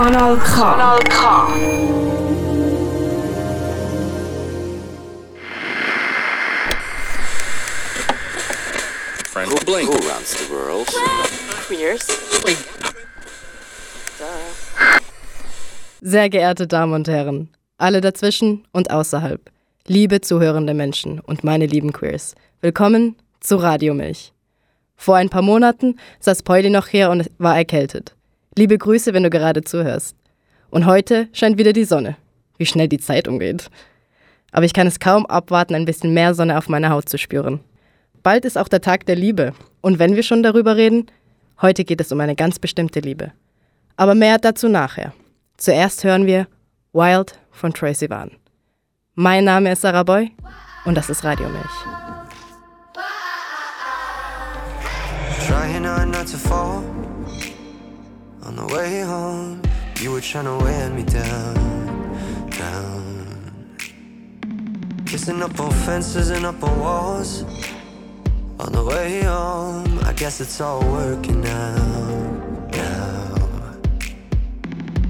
Kanal K. Kanal K. Who, blink. Who runs the world? Queers. Sehr geehrte Damen und Herren, alle dazwischen und außerhalb, liebe zuhörende Menschen und meine lieben Queers, willkommen zu Radio Milch. Vor ein paar Monaten saß Pauli noch hier und war erkältet. Liebe Grüße, wenn du gerade zuhörst. Und heute scheint wieder die Sonne. Wie schnell die Zeit umgeht. Aber ich kann es kaum abwarten, ein bisschen mehr Sonne auf meiner Haut zu spüren. Bald ist auch der Tag der Liebe. Und wenn wir schon darüber reden, heute geht es um eine ganz bestimmte Liebe. Aber mehr dazu nachher. Zuerst hören wir Wild von Tracy Van. Mein Name ist Sarah Boy und das ist Radio Milch. Trying not. On the way home, you were trying to wear me down, down. Kissing up on fences and up on walls. On the way home, I guess it's all working out now.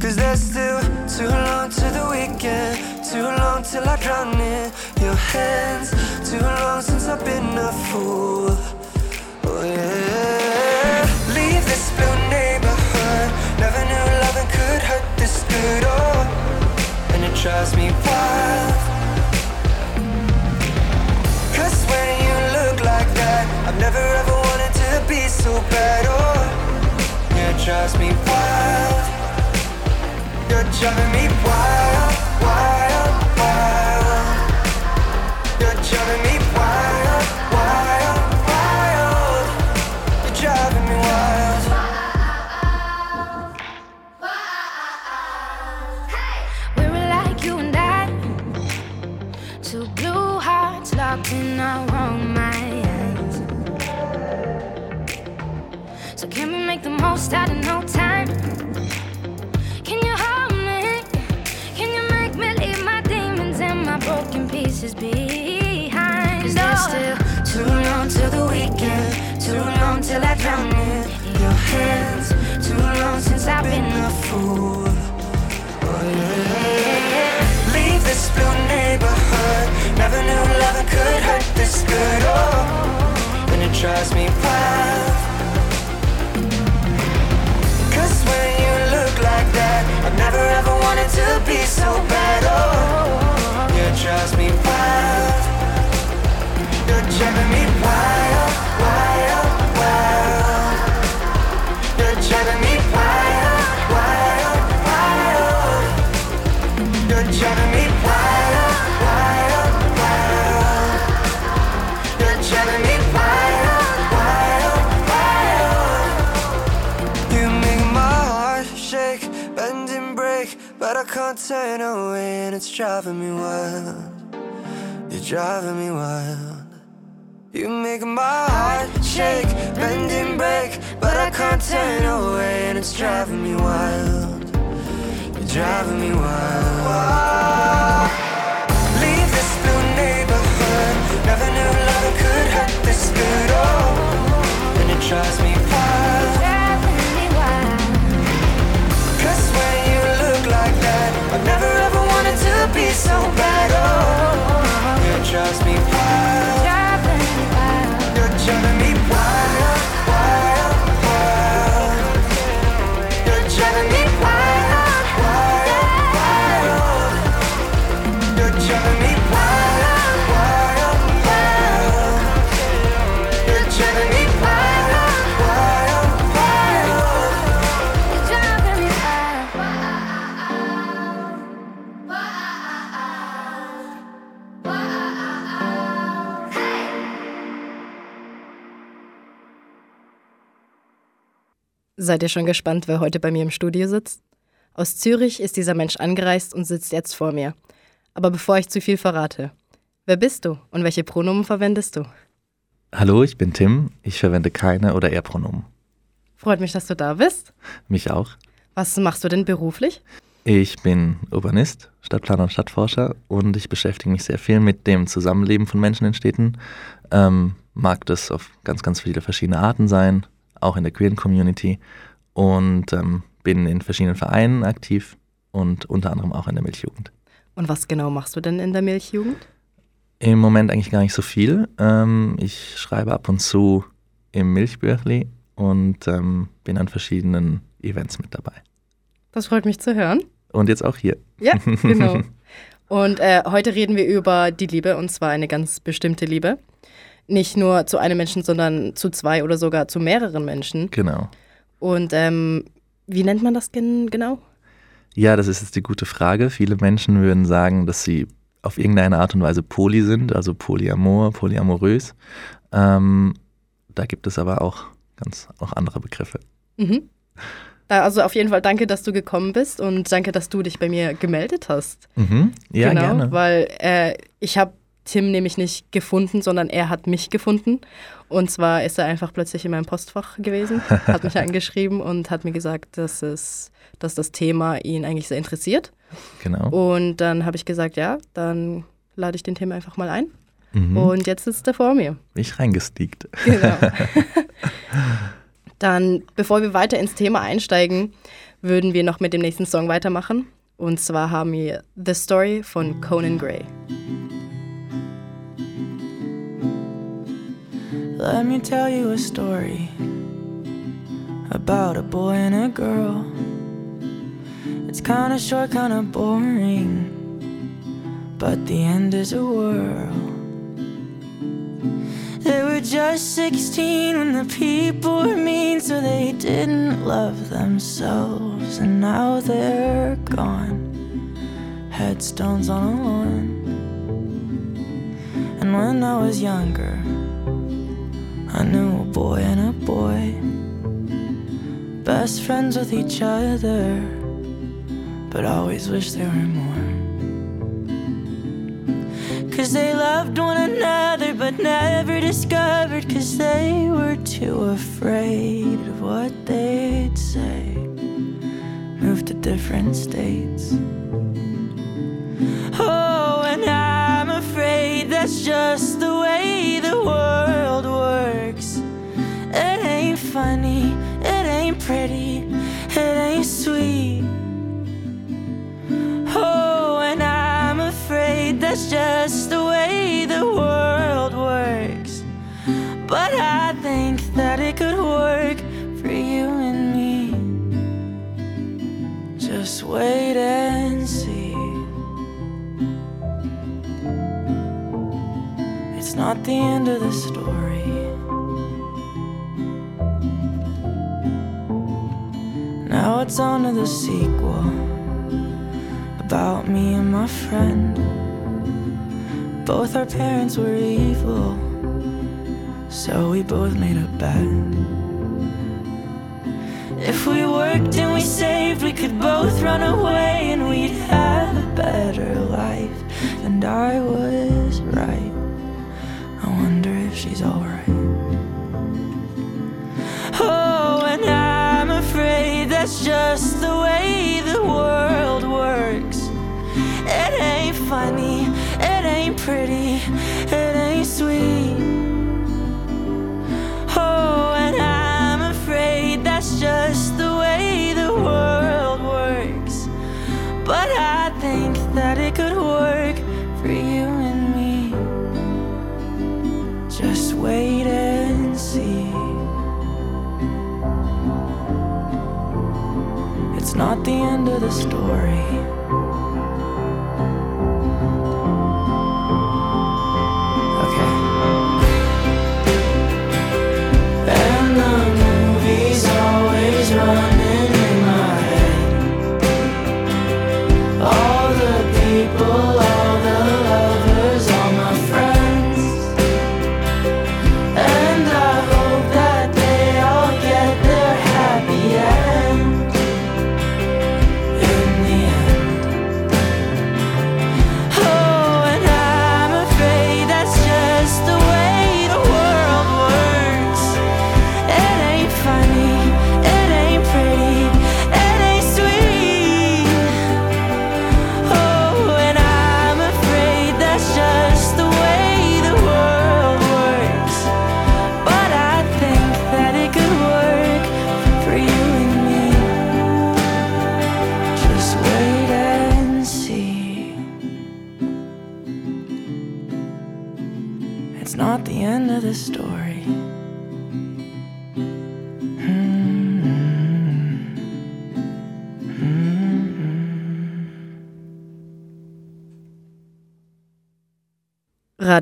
Cause there's still too long to the weekend, too long till I drown in your hands, too long since I've been a fool. Oh yeah. This good. Oh, and it drives me wild. Cause when you look like that, I've never ever wanted to be so bad. Oh, yeah, it drives me wild. You're driving me wild, till I drown in your hands, too long since I've been a fool. Oh, yeah. Leave this blue neighborhood. Never knew loving could hurt this good. Oh, and it drives me wild. Cause when you look like that, I've never ever wanted to be so bad. Oh, it drives me wild. You're driving me wild, and it's driving me wild. You're driving me wild. You make my heart shake, bend and break, but I can't turn away, and it's driving me wild. You're driving me wild. Leave Seid ihr schon gespannt, wer heute bei mir im Studio sitzt? Aus Zürich ist dieser Mensch angereist und sitzt jetzt vor mir. Aber bevor ich zu viel verrate, wer bist du und welche Pronomen verwendest du? Hallo, ich bin Tim. Ich verwende keine oder er Pronomen. Freut mich, dass du da bist. Mich auch. Was machst du denn beruflich? Ich bin Urbanist, Stadtplaner und Stadtforscher und ich beschäftige mich sehr viel mit dem Zusammenleben von Menschen in Städten. Ähm, mag das auf ganz, ganz viele verschiedene Arten sein, auch in der queeren Community. Und ähm, bin in verschiedenen Vereinen aktiv und unter anderem auch in der Milchjugend. Und was genau machst du denn in der Milchjugend? Im Moment eigentlich gar nicht so viel. Ähm, ich schreibe ab und zu im Milchbüchli und ähm, bin an verschiedenen Events mit dabei. Das freut mich zu hören. Und jetzt auch hier. Ja, genau. Und äh, heute reden wir über die Liebe und zwar eine ganz bestimmte Liebe. Nicht nur zu einem Menschen, sondern zu zwei oder sogar zu mehreren Menschen. Genau. Und ähm, wie nennt man das gen genau? Ja, das ist jetzt die gute Frage. Viele Menschen würden sagen, dass sie auf irgendeine Art und Weise poly sind, also polyamor, polyamorös. Ähm, da gibt es aber auch ganz auch andere Begriffe. Mhm. Also auf jeden Fall danke, dass du gekommen bist und danke, dass du dich bei mir gemeldet hast. Mhm. Ja, genau, gerne. weil äh, ich habe Tim nämlich nicht gefunden, sondern er hat mich gefunden. Und zwar ist er einfach plötzlich in meinem Postfach gewesen, hat mich angeschrieben und hat mir gesagt, dass, es, dass das Thema ihn eigentlich sehr interessiert. Genau. Und dann habe ich gesagt, ja, dann lade ich den Tim einfach mal ein. Mhm. Und jetzt sitzt er vor mir. Bin ich reingestiegt. Genau. Dann, bevor wir weiter ins Thema einsteigen, würden wir noch mit dem nächsten Song weitermachen. Und zwar haben wir The Story von Conan Gray. Let me tell you a story about a boy and a girl. It's kinda short, kinda boring, but the end is a whirl. They were just 16 when the people were mean, so they didn't love themselves, and now they're gone. Headstones on a lawn. And when I was younger, I knew a boy and a boy, best friends with each other, but always wished there were more. Cause they loved one another, but never discovered, cause they were too afraid of what they'd say. Moved to different states. Oh, and I'm afraid that's just the just the way the world works. But I think that it could work for you and me. Just wait and see. It's not the end of the story. Now it's on to the sequel about me and my friend. Both our parents were evil, so we both made a bet. If we worked and we saved, we could both run away and we'd have a better life. And I was right. I wonder if she's alright. Oh, and I'm afraid that's just the way the world works. It ain't funny, ain't pretty, it ain't sweet. Oh, and I'm afraid that's just the way the world works. But I think that it could work for you and me. Just wait and see. It's not the end of the story.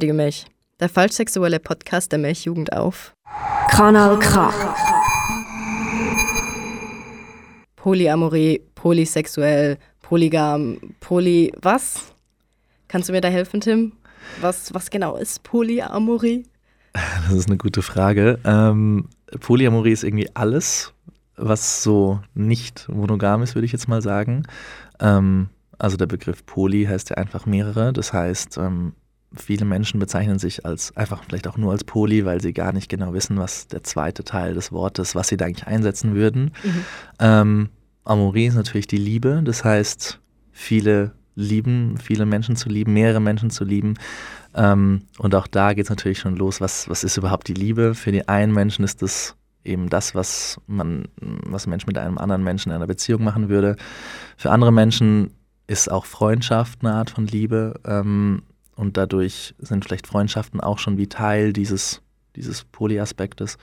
Radio Milch, der falschsexuelle Podcast der Milchjugend auf. Kanal K. Polyamorie, polysexuell, polygam, poly. Was? Kannst du mir da helfen, Tim? Was, was genau ist Polyamorie? Das ist eine gute Frage. Ähm, Polyamorie ist irgendwie alles, was so nicht monogam ist, würde ich jetzt mal sagen. Ähm, also der Begriff Poly heißt ja einfach mehrere. Das heißt, ähm, viele Menschen bezeichnen sich als einfach vielleicht auch nur als Poly, weil sie gar nicht genau wissen, was der zweite Teil des Wortes, was sie da eigentlich einsetzen würden. Mhm. Ähm, Amorie ist natürlich die Liebe, das heißt, viele lieben, viele Menschen zu lieben, mehrere Menschen zu lieben. Ähm, und auch da geht es natürlich schon los, was, was ist überhaupt die Liebe? Für die einen Menschen ist das eben das, was man, was ein Mensch mit einem anderen Menschen in einer Beziehung machen würde. Für andere Menschen ist auch Freundschaft eine Art von Liebe. Ähm, und dadurch sind vielleicht Freundschaften auch schon wie Teil dieses, dieses Polyaspektes.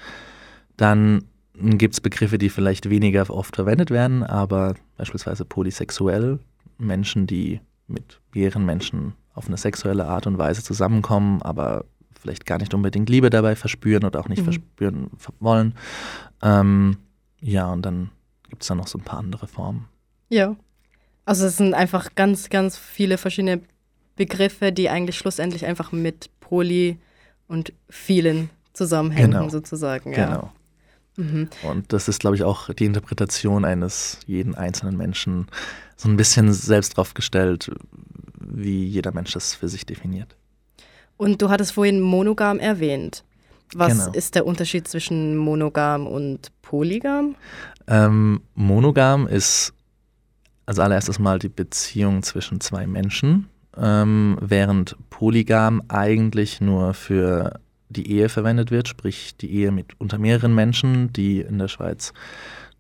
Dann gibt es Begriffe, die vielleicht weniger oft verwendet werden, aber beispielsweise polysexuell, Menschen, die mit mehreren Menschen auf eine sexuelle Art und Weise zusammenkommen, aber vielleicht gar nicht unbedingt Liebe dabei verspüren oder auch nicht Mhm. verspüren wollen. Ähm, ja, und dann gibt es da noch so ein paar andere Formen. Ja. Also es sind einfach ganz, ganz viele verschiedene Begriffe, die eigentlich schlussendlich einfach mit Poly und vielen zusammenhängen, Genau. sozusagen. Ja. Genau. Mhm. Und das ist, glaube ich, auch die Interpretation eines jeden einzelnen Menschen so ein bisschen selbst drauf gestellt, wie jeder Mensch das für sich definiert. Und du hattest vorhin monogam erwähnt. Was Genau. ist der Unterschied zwischen monogam und polygam? Ähm, monogam ist als allererstes mal die Beziehung zwischen zwei Menschen, ähm, während polygam eigentlich nur für die Ehe verwendet wird, sprich die Ehe mit unter mehreren Menschen, die in der Schweiz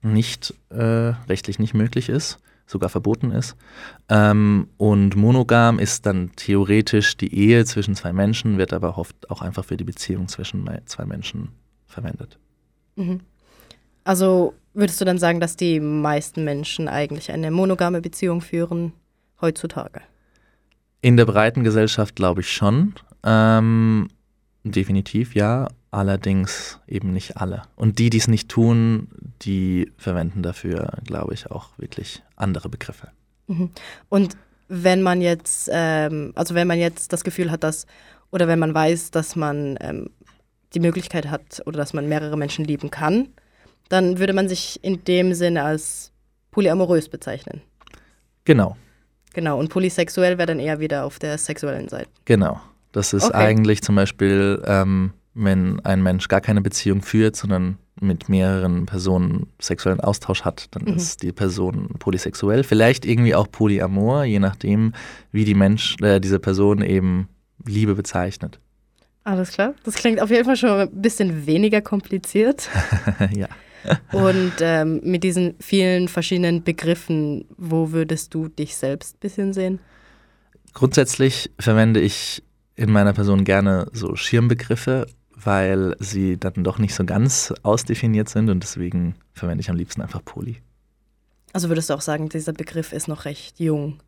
nicht äh, rechtlich nicht möglich ist, sogar verboten ist. Ähm, und monogam ist dann theoretisch die Ehe zwischen zwei Menschen, wird aber oft auch einfach für die Beziehung zwischen zwei Menschen verwendet. Mhm. Also würdest du dann sagen, dass die meisten Menschen eigentlich eine monogame Beziehung führen heutzutage? In der breiten Gesellschaft glaube ich schon. Ähm, definitiv ja, allerdings eben nicht alle. Und die, die es nicht tun, die verwenden dafür, glaube ich, auch wirklich andere Begriffe. Mhm. Und wenn man jetzt, ähm, also wenn man jetzt das Gefühl hat, dass, oder wenn man weiß, dass man ähm, die Möglichkeit hat oder dass man mehrere Menschen lieben kann, dann würde man sich in dem Sinne als polyamorös bezeichnen. Genau, Genau. Und polysexuell wäre dann eher wieder auf der sexuellen Seite. genau. Das ist Okay. eigentlich zum Beispiel, ähm, wenn ein Mensch gar keine Beziehung führt, sondern mit mehreren Personen sexuellen Austausch hat, dann Mhm. ist die Person polysexuell. Vielleicht irgendwie auch polyamor, je nachdem, wie die Mensch, äh, diese Person eben Liebe bezeichnet. Alles klar. Das klingt auf jeden Fall schon ein bisschen weniger kompliziert. ja. Und ähm, mit diesen vielen verschiedenen Begriffen, wo würdest du dich selbst ein bisschen sehen? Grundsätzlich verwende ich in meiner Person gerne so Schirmbegriffe, weil sie dann doch nicht so ganz ausdefiniert sind und deswegen verwende ich am liebsten einfach Poly. Also würdest du auch sagen, dieser Begriff ist noch recht jung?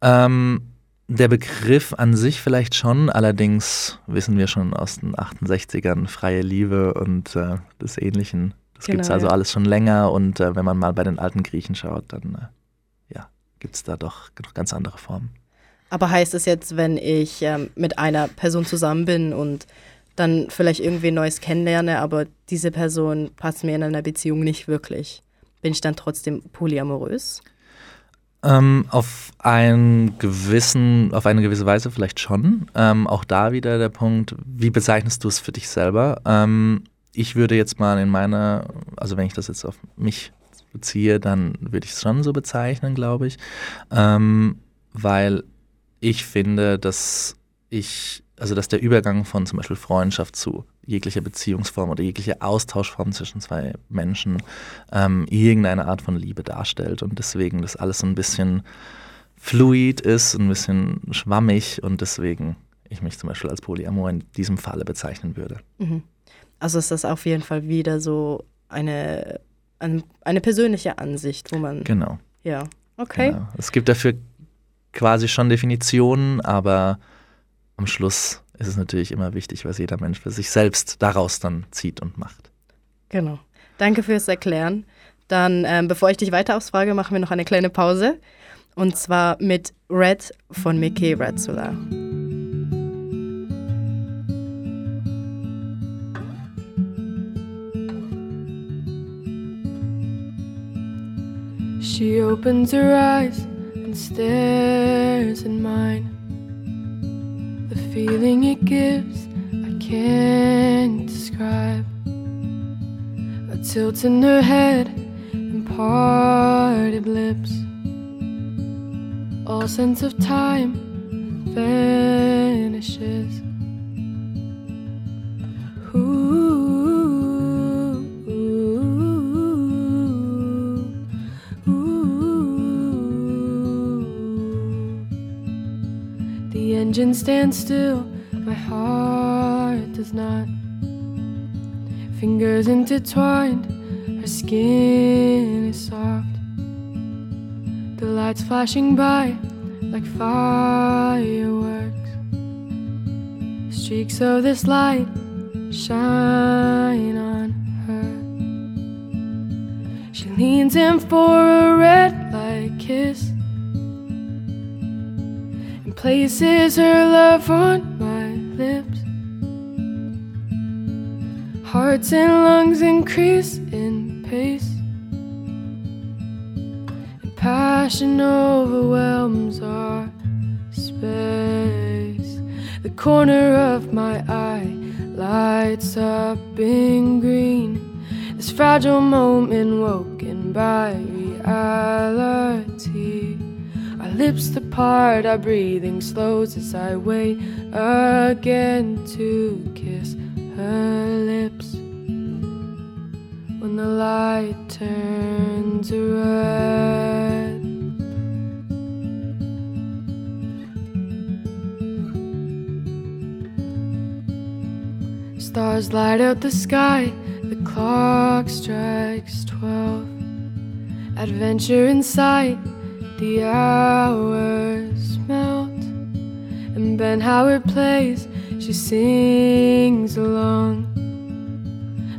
Ähm, der Begriff an sich vielleicht schon, allerdings wissen wir schon aus den 68ern freie Liebe und äh, des Ähnlichen. Das gibt es Genau, also ja. alles schon länger und äh, wenn man mal bei den alten Griechen schaut, dann äh, ja, gibt es da doch noch ganz andere Formen. Aber heißt es jetzt, wenn ich ähm, mit einer Person zusammen bin und dann vielleicht irgendwie Neues kennenlerne, aber diese Person passt mir in einer Beziehung nicht wirklich, bin ich dann trotzdem polyamorös? Ähm, auf einen gewissen, auf eine gewisse Weise vielleicht schon. Ähm, auch da wieder der Punkt, wie bezeichnest du es für dich selber? Ähm, ich würde jetzt mal in meiner, also wenn ich das jetzt auf mich beziehe, dann würde ich es schon so bezeichnen, glaube ich. Ähm, weil ich finde, dass ich, also dass der Übergang von zum Beispiel Freundschaft zu jeglicher Beziehungsform oder jeglicher Austauschform zwischen zwei Menschen ähm, irgendeine Art von Liebe darstellt und deswegen das alles so ein bisschen fluid ist, ein bisschen schwammig und deswegen ich mich zum Beispiel als Polyamor in diesem Falle bezeichnen würde. Mhm. Also ist das auf jeden Fall wieder so eine, eine, eine persönliche Ansicht, wo man. Genau. Ja, okay. Genau. Es gibt dafür quasi schon Definitionen, aber am Schluss ist es natürlich immer wichtig, was jeder Mensch für sich selbst daraus dann zieht und macht. Genau. Danke fürs Erklären. Dann, ähm, bevor ich dich weiter ausfrage, machen wir noch eine kleine Pause. Und zwar mit Red von Mickey Razzula. She opens her eyes and stares in mine. The feeling it gives, I can't describe. A tilt in her head and parted lips. All sense of time vanishes. Ooh, engine stands still, my heart does not. Fingers intertwined, her skin is soft. The lights flashing by like fireworks. Streaks of this light shine on her. She leans in for a red light kiss places her love on my lips. Hearts and lungs increase in pace. And passion overwhelms our space. The corner of my eye lights up in green. This fragile moment woken by reality. Our lips apart, our breathing slows as I wait again to kiss her lips. When the light turns red. Stars light up the sky, the clock strikes twelve. Adventure in sight, the hours melt. And Ben Howard plays, she sings along.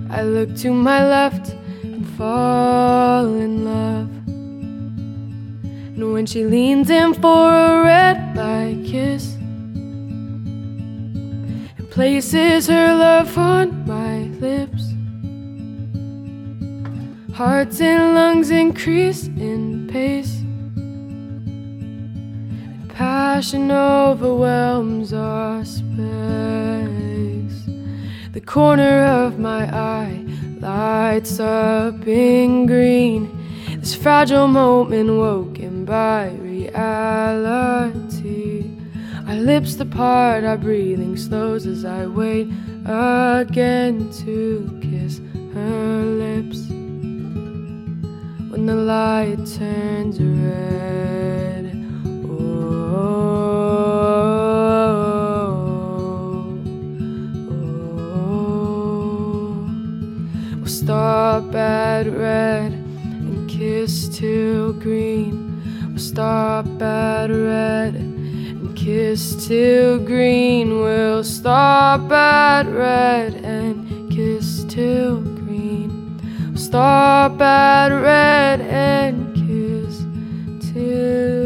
I look to my left and fall in love. And when she leans in for a red light kiss and places her love on my lips, hearts and lungs increase in pace. Passion overwhelms our space. The corner of my eye lights up in green. This fragile moment woken by reality. Our lips depart, our breathing slows as I wait again to kiss her lips. When the light turns red, stop at red and kiss till green. We'll stop at red and kiss till green. We'll stop at red and kiss till green. We'll stop at red and kiss till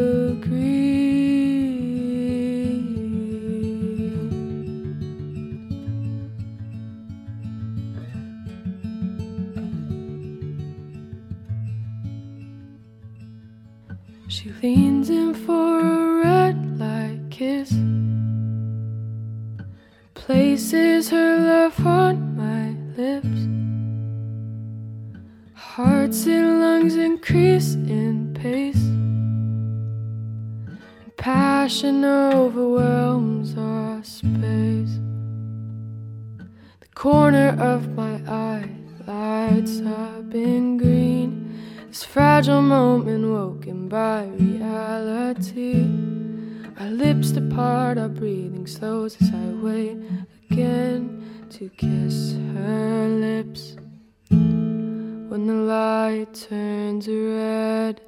Places her love on my lips. Hearts and lungs increase in pace. Passion overwhelms our space. The corner of my eye lights up in green. This fragile moment woken by reality. Our lips depart, our breathing slows as I wait again to kiss her lips. When the light turns red.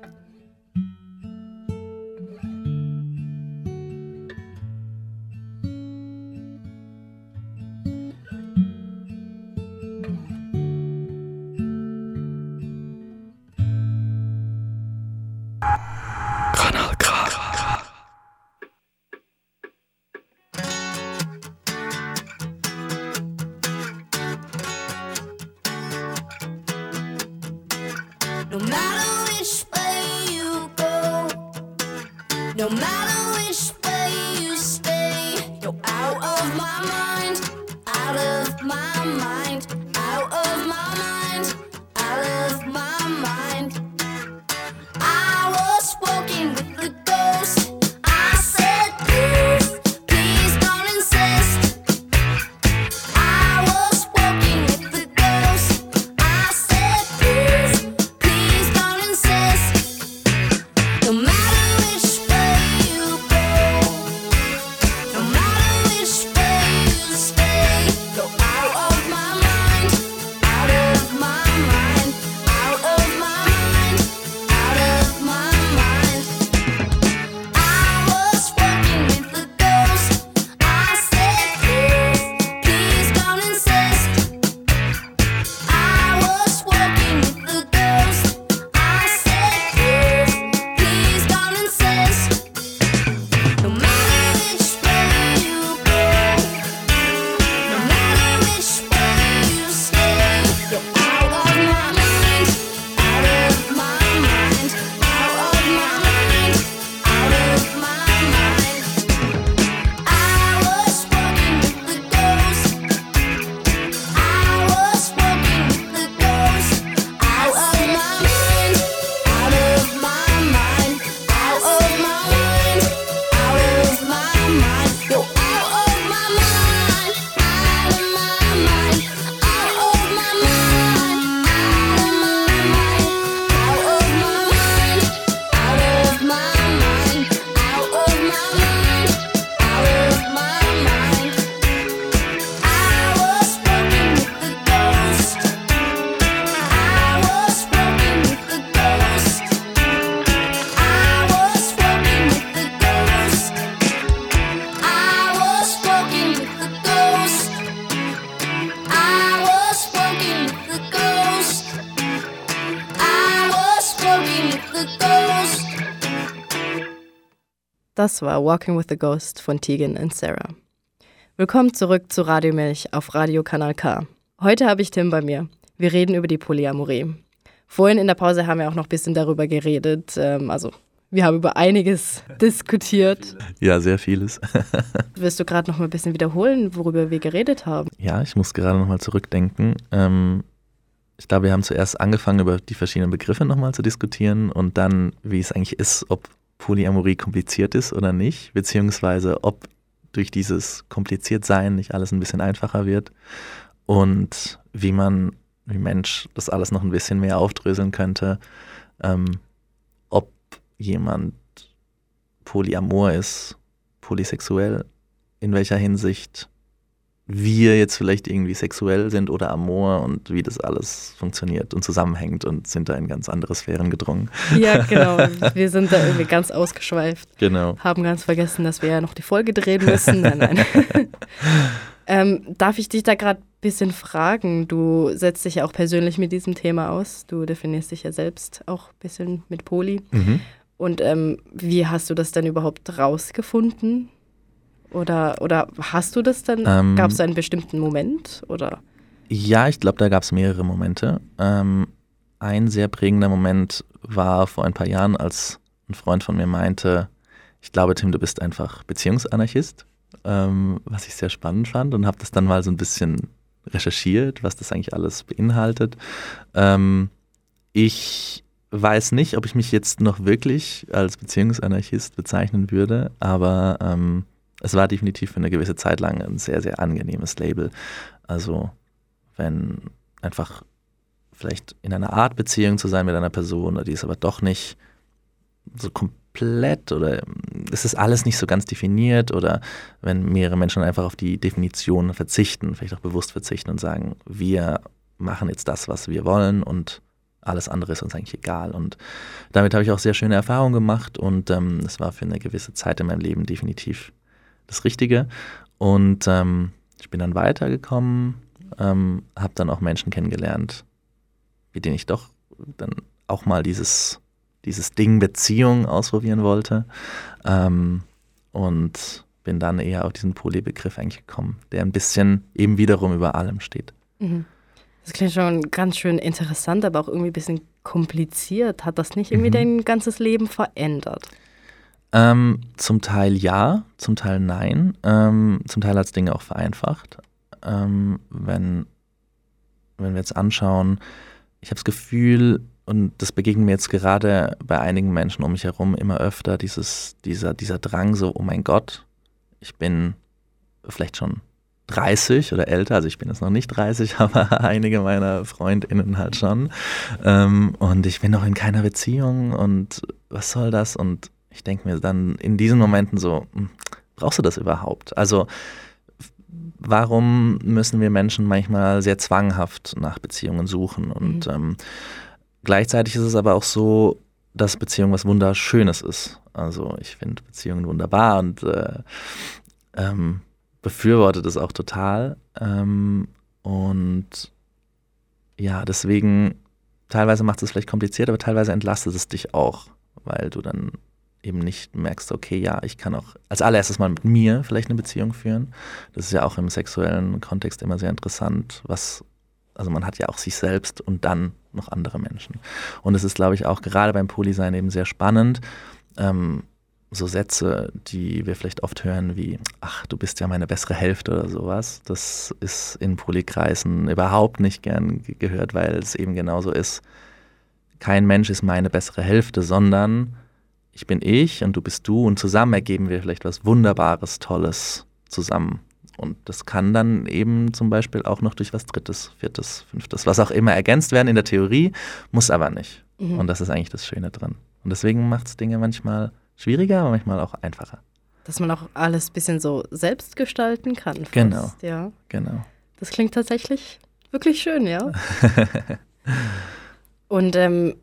Das war Walking with the Ghost von Tegan und Sarah. Willkommen zurück zu Radio Milch auf Radio Kanal K. Heute habe ich Tim bei mir. Wir reden über die Polyamorie. Vorhin in der Pause haben wir auch noch ein bisschen darüber geredet. Ähm, also, wir haben über einiges diskutiert. Ja, sehr vieles. Willst du gerade noch mal ein bisschen wiederholen, worüber wir geredet haben? Ja, ich muss gerade nochmal zurückdenken. Ähm, ich glaube, wir haben zuerst angefangen, über die verschiedenen Begriffe nochmal zu diskutieren und dann, wie es eigentlich ist, ob Polyamorie kompliziert ist oder nicht, beziehungsweise ob durch dieses Kompliziertsein nicht alles ein bisschen einfacher wird und wie man, wie Mensch, das alles noch ein bisschen mehr aufdröseln könnte, ähm, ob jemand polyamor ist, polysexuell, in welcher Hinsicht wir jetzt vielleicht irgendwie sexuell sind oder amor und wie das alles funktioniert und zusammenhängt und sind da in ganz andere Sphären gedrungen. Ja, genau. Wir sind da irgendwie ganz ausgeschweift. Genau. Haben ganz vergessen, dass wir ja noch die Folge drehen müssen. Nein, nein. ähm, darf ich dich da gerade ein bisschen fragen? Du setzt dich ja auch persönlich mit diesem Thema aus. Du definierst dich ja selbst auch ein bisschen mit Poli. Mhm. Und ähm, wie hast du das denn überhaupt rausgefunden? Oder, oder hast du das dann? Ähm, Gab es einen bestimmten Moment? Oder? Ja, ich glaube, da gab es mehrere Momente. Ähm, ein sehr prägender Moment war vor ein paar Jahren, als ein Freund von mir meinte, ich glaube, Tim, du bist einfach Beziehungsanarchist, ähm, was ich sehr spannend fand und habe das dann mal so ein bisschen recherchiert, was das eigentlich alles beinhaltet. Ähm, ich weiß nicht, ob ich mich jetzt noch wirklich als Beziehungsanarchist bezeichnen würde, aber ähm, es war definitiv für eine gewisse Zeit lang ein sehr, sehr angenehmes Label. Also wenn einfach vielleicht in einer Art Beziehung zu sein mit einer Person, die ist aber doch nicht so kom komplett oder ist es alles nicht so ganz definiert oder wenn mehrere Menschen einfach auf die Definition verzichten, vielleicht auch bewusst verzichten und sagen, wir machen jetzt das, was wir wollen und alles andere ist uns eigentlich egal. Und damit habe ich auch sehr schöne Erfahrungen gemacht und ähm, es war für eine gewisse Zeit in meinem Leben definitiv das Richtige. Und ähm, ich bin dann weitergekommen, ähm, habe dann auch Menschen kennengelernt, mit denen ich doch dann auch mal dieses, dieses Ding Beziehung ausprobieren wollte. Ähm, und bin dann eher auf diesen Poly-Begriff eigentlich gekommen, der ein bisschen eben wiederum über allem steht. Mhm. Das klingt schon ganz schön interessant, aber auch irgendwie ein bisschen kompliziert. Hat das nicht irgendwie mhm. dein ganzes Leben verändert? Ähm, zum Teil ja, zum Teil nein. Ähm, zum Teil hat es Dinge auch vereinfacht. Ähm, wenn, wenn wir jetzt anschauen, ich habe das Gefühl, und das begegnet mir jetzt gerade bei einigen Menschen um mich herum immer öfter, dieses, dieser, dieser Drang so, oh mein Gott, ich bin vielleicht schon 30 oder älter, also ich bin jetzt noch nicht 30, aber einige meiner FreundInnen halt schon. Ähm, und ich bin noch in keiner Beziehung und was soll das? Und ich denke mir dann in diesen Momenten so, hm, brauchst du das überhaupt? Also warum müssen wir Menschen manchmal sehr zwanghaft nach Beziehungen suchen? Und mhm. ähm, gleichzeitig ist es aber auch so, dass Beziehung was Wunderschönes ist. Also ich finde Beziehungen wunderbar und äh, ähm, befürworte das auch total. Ähm, und ja, deswegen, teilweise macht es vielleicht kompliziert, aber teilweise entlastet es dich auch, weil du dann eben nicht merkst, okay, ja, ich kann auch als allererstes mal mit mir vielleicht eine Beziehung führen. Das ist ja auch im sexuellen Kontext immer sehr interessant, was, also man hat ja auch sich selbst und dann noch andere Menschen. Und es ist, glaube ich, auch gerade beim Polysein eben sehr spannend. Ähm, so Sätze, die wir vielleicht oft hören, wie, ach, du bist ja meine bessere Hälfte oder sowas. Das ist in Polykreisen überhaupt nicht gern gehört, weil es eben genauso ist. Kein Mensch ist meine bessere Hälfte, sondern ich bin ich und du bist du und zusammen ergeben wir vielleicht was Wunderbares, Tolles zusammen. Und das kann dann eben zum Beispiel auch noch durch was Drittes, Viertes, Fünftes, was auch immer ergänzt werden in der Theorie, muss aber nicht. Mhm. Und das ist eigentlich das Schöne drin. Und deswegen macht es Dinge manchmal schwieriger, aber manchmal auch einfacher. Dass man auch alles ein bisschen so selbst gestalten kann. Fast, genau. Ja. Genau. Das klingt tatsächlich wirklich schön, ja. Und ähm,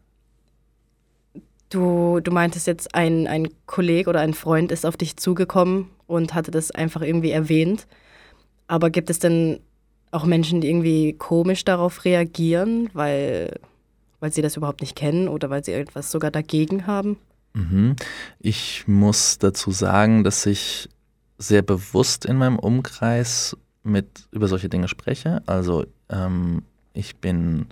Du, du meintest jetzt, ein, ein Kollege oder ein Freund ist auf dich zugekommen und hatte das einfach irgendwie erwähnt. Aber gibt es denn auch Menschen, die irgendwie komisch darauf reagieren, weil, weil sie das überhaupt nicht kennen oder weil sie etwas sogar dagegen haben? Mhm. Ich muss dazu sagen, dass ich sehr bewusst in meinem Umkreis mit über solche Dinge spreche. Also ähm, ich bin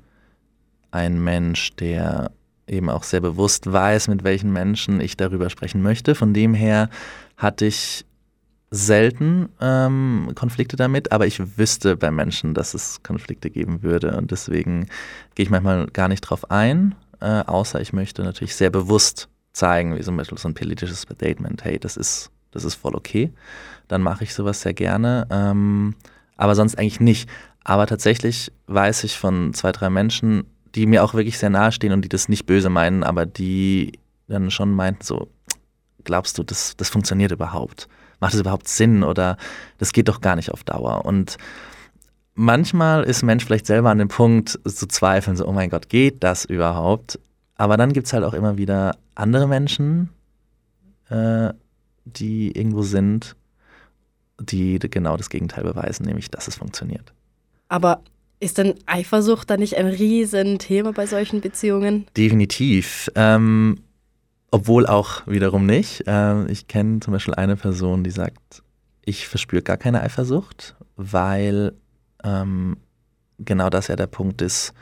ein Mensch, der eben auch sehr bewusst weiß, mit welchen Menschen ich darüber sprechen möchte. Von dem her hatte ich selten ähm, Konflikte damit, aber ich wüsste bei Menschen, dass es Konflikte geben würde und deswegen gehe ich manchmal gar nicht drauf ein, äh, außer ich möchte natürlich sehr bewusst zeigen, wie zum Beispiel so ein politisches Statement, hey, das ist, das ist voll okay, dann mache ich sowas sehr gerne, ähm, aber sonst eigentlich nicht. Aber tatsächlich weiß ich von zwei, drei Menschen, die mir auch wirklich sehr nahe stehen und die das nicht böse meinen, aber die dann schon meinten so, glaubst du, das, das funktioniert überhaupt? Macht das überhaupt Sinn oder das geht doch gar nicht auf Dauer? Und manchmal ist Mensch vielleicht selber an dem Punkt zu zweifeln, so, oh mein Gott, geht das überhaupt? Aber dann gibt es halt auch immer wieder andere Menschen, äh, die irgendwo sind, die genau das Gegenteil beweisen, nämlich dass es funktioniert. Aber ist denn Eifersucht da nicht ein Riesenthema bei solchen Beziehungen? Definitiv. Ähm, obwohl auch wiederum nicht. Ähm, ich kenne zum Beispiel eine Person, die sagt, ich verspüre gar keine Eifersucht, weil ähm, genau das ja der Punkt ist,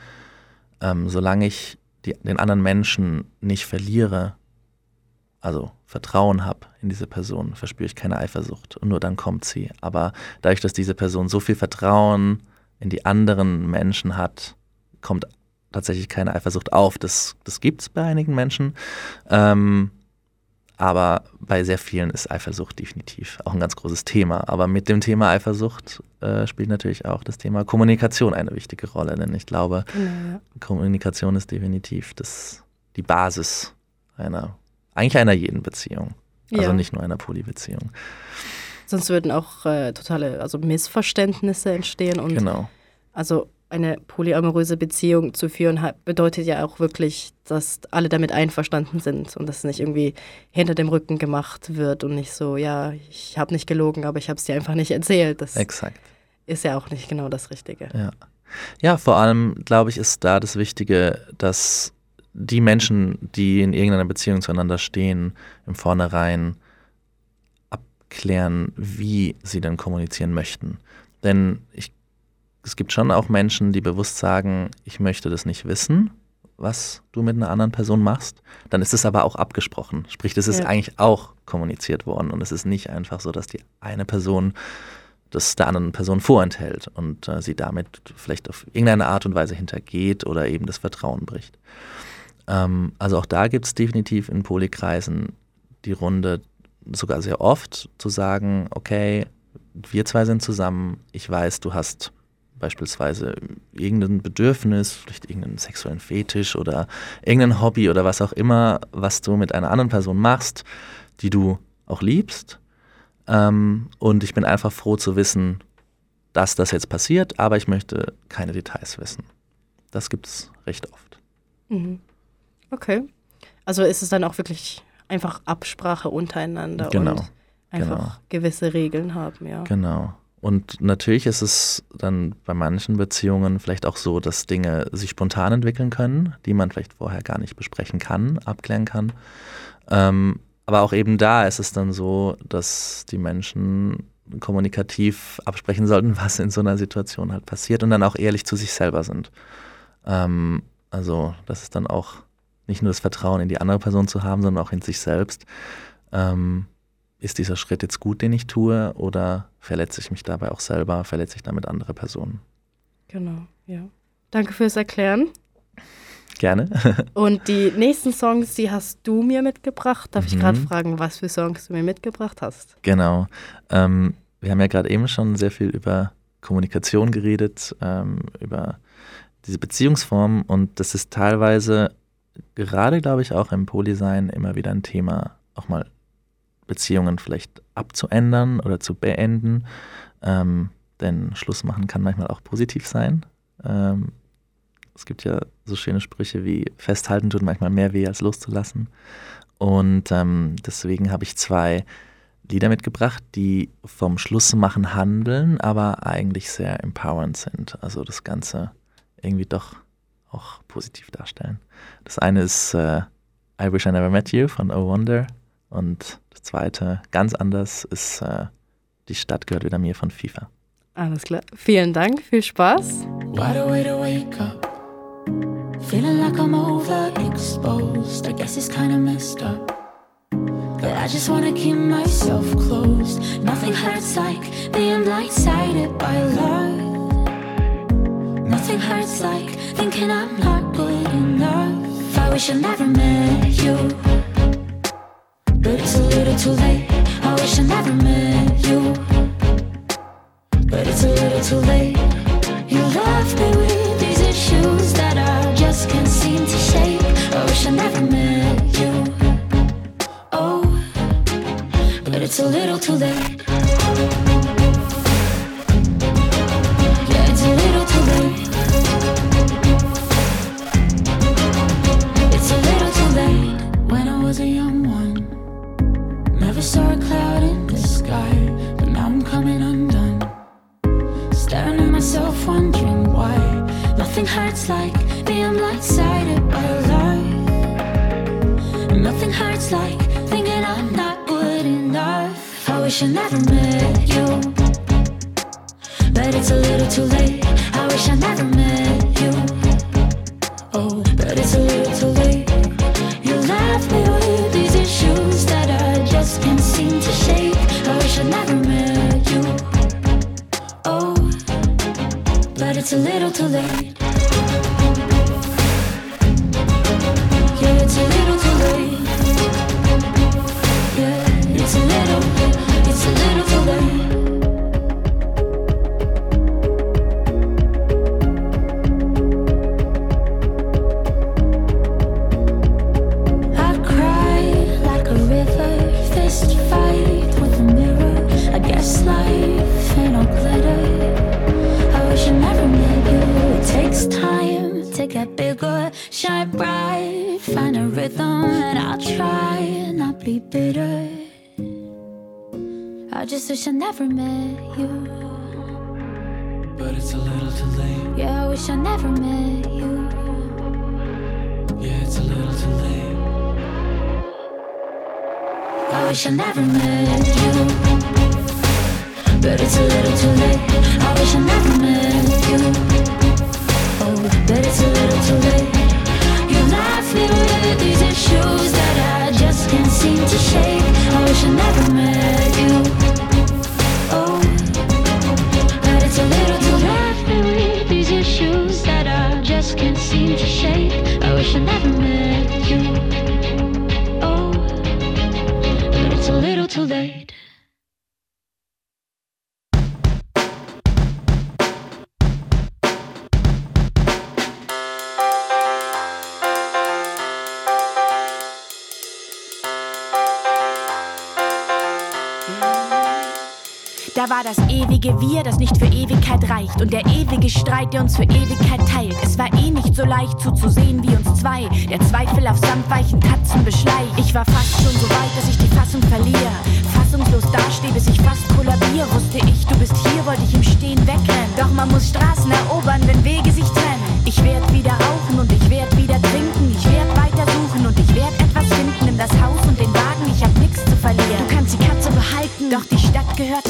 ähm, solange ich die, den anderen Menschen nicht verliere, also Vertrauen habe in diese Person, verspüre ich keine Eifersucht und nur dann kommt sie. Aber dadurch, dass diese Person so viel Vertrauen in die anderen Menschen hat, kommt tatsächlich keine Eifersucht auf. Das, das gibt es bei einigen Menschen. Ähm, aber bei sehr vielen ist Eifersucht definitiv auch ein ganz großes Thema. Aber mit dem Thema Eifersucht äh, spielt natürlich auch das Thema Kommunikation eine wichtige Rolle. Denn ich glaube, genau, ja. Kommunikation ist definitiv das, die Basis einer eigentlich einer jeden Beziehung. Also Ja. nicht nur einer Polybeziehung. Sonst würden auch äh, totale also Missverständnisse entstehen und Genau. also eine polyamoröse Beziehung zu führen bedeutet ja auch wirklich, dass alle damit einverstanden sind und dass nicht irgendwie hinter dem Rücken gemacht wird und nicht so, ja, ich habe nicht gelogen, aber ich habe es dir einfach nicht erzählt. Das Exakt. ist ja auch nicht genau das Richtige. Ja. Ja, vor allem, glaube ich, ist da das Wichtige, dass die Menschen, die in irgendeiner Beziehung zueinander stehen, im Vornherein abklären, wie sie denn kommunizieren möchten. Denn ich, es gibt schon auch Menschen, die bewusst sagen, ich möchte das nicht wissen, was du mit einer anderen Person machst. Dann ist es aber auch abgesprochen. Sprich, das ist Ja. eigentlich auch kommuniziert worden. Und es ist nicht einfach so, dass die eine Person das der anderen Person vorenthält und äh, sie damit vielleicht auf irgendeine Art und Weise hintergeht oder eben das Vertrauen bricht. Ähm, also auch da gibt es definitiv in Polykreisen die Runde sogar sehr oft zu sagen, okay, wir zwei sind zusammen, ich weiß, du hast beispielsweise irgendein Bedürfnis, vielleicht irgendeinen sexuellen Fetisch oder irgendein Hobby oder was auch immer, was du mit einer anderen Person machst, die du auch liebst. Ähm, und ich bin einfach froh zu wissen, dass das jetzt passiert, aber ich möchte keine Details wissen. Das gibt es recht oft. Mhm. Okay. Also ist es dann auch wirklich einfach Absprache untereinander Genau, und einfach genau. gewisse Regeln haben, ja. Genau. Und natürlich ist es dann bei manchen Beziehungen vielleicht auch so, dass Dinge sich spontan entwickeln können, die man vielleicht vorher gar nicht besprechen kann, abklären kann. Ähm, aber auch eben da ist es dann so, dass die Menschen kommunikativ absprechen sollten, was in so einer Situation halt passiert und dann auch ehrlich zu sich selber sind. Ähm, also das ist dann auch nicht nur das Vertrauen in die andere Person zu haben, sondern auch in sich selbst. Ähm, ist dieser Schritt jetzt gut, den ich tue, oder verletze ich mich dabei auch selber, verletze ich damit andere Personen? Genau, ja. Danke fürs Erklären. Gerne. Und die nächsten Songs, die hast du mir mitgebracht. Darf ich Mhm. gerade fragen, was für Songs du mir mitgebracht hast? genau. Ähm, wir haben ja gerade eben schon sehr viel über Kommunikation geredet, ähm, über diese Beziehungsform und das ist teilweise gerade, glaube ich, auch im Polysein immer wieder ein Thema, auch mal Beziehungen vielleicht abzuändern oder zu beenden. Ähm, denn Schluss machen kann manchmal auch positiv sein. Ähm, es gibt ja so schöne Sprüche wie festhalten tut manchmal mehr weh als loszulassen. Und ähm, deswegen habe ich zwei Lieder mitgebracht, die vom Schlussmachen handeln, aber eigentlich sehr empowernd sind. Also das Ganze irgendwie doch auch positiv darstellen. Das eine ist äh, I Wish I Never Met You von Oh Wonder und das zweite, ganz anders, ist äh, Die Stadt gehört wieder mir von FIFA. Alles klar. Vielen Dank, viel Spaß. What a way to wake up. Feeling like I'm overexposed. I guess it's kinda messed up. But I just wanna keep myself closed. Nothing hurts like being blindsided by love. Nothing hurts like thinking I'm not good enough. I wish I never met you. But it's a little too late. I wish I never met you. But it's a little too late. You left me with these issues that I just can't seem to shake. I wish I never met you. Oh, but it's a little too late. Nothing hurts like being blindsided by love. Nothing hurts like thinking I'm not good enough. I wish I never met you, but it's a little too late. I wish I never met you. Oh, but it's a little too late. You left me with these issues that I just can't seem to shake. I wish I never met you. Oh, but it's a little too late. Find a rhythm and I'll try and not be bitter. I just wish I never met you. But it's a little too late. Yeah, I wish I never met you. Yeah, it's a little too late. I wish I never met you. But it's a little too late. I wish I never met you. Oh, but it's a little too late. You're laughing with these issues that I just can't seem to shake. I wish I never met you. Oh, but it's a little too laughing with these issues that I just can't seem to shake. I wish I never met you. Oh, but it's a little too late. War das ewige Wir, das nicht für Ewigkeit reicht. Und der ewige Streit, der uns für Ewigkeit teilt. Es war eh nicht so leicht zuzusehen wie uns zwei. Der Zweifel auf sandweichen Katzen beschleicht. Ich war fast schon so weit, dass ich die Fassung verliere. Fassungslos dastehe, bis ich fast kollabiere. Wusste ich, du bist hier, wollte ich im Stehen wegrennen. Doch man muss Straßen erobern, wenn Wege sich trennen. Ich werd wieder rauchen und ich werd wieder trinken. Ich werd weiter suchen und ich werd etwas finden. Nimm das Haus und den Wagen, ich hab nichts zu verlieren. Du kannst die Katze behalten, doch die Stadt gehört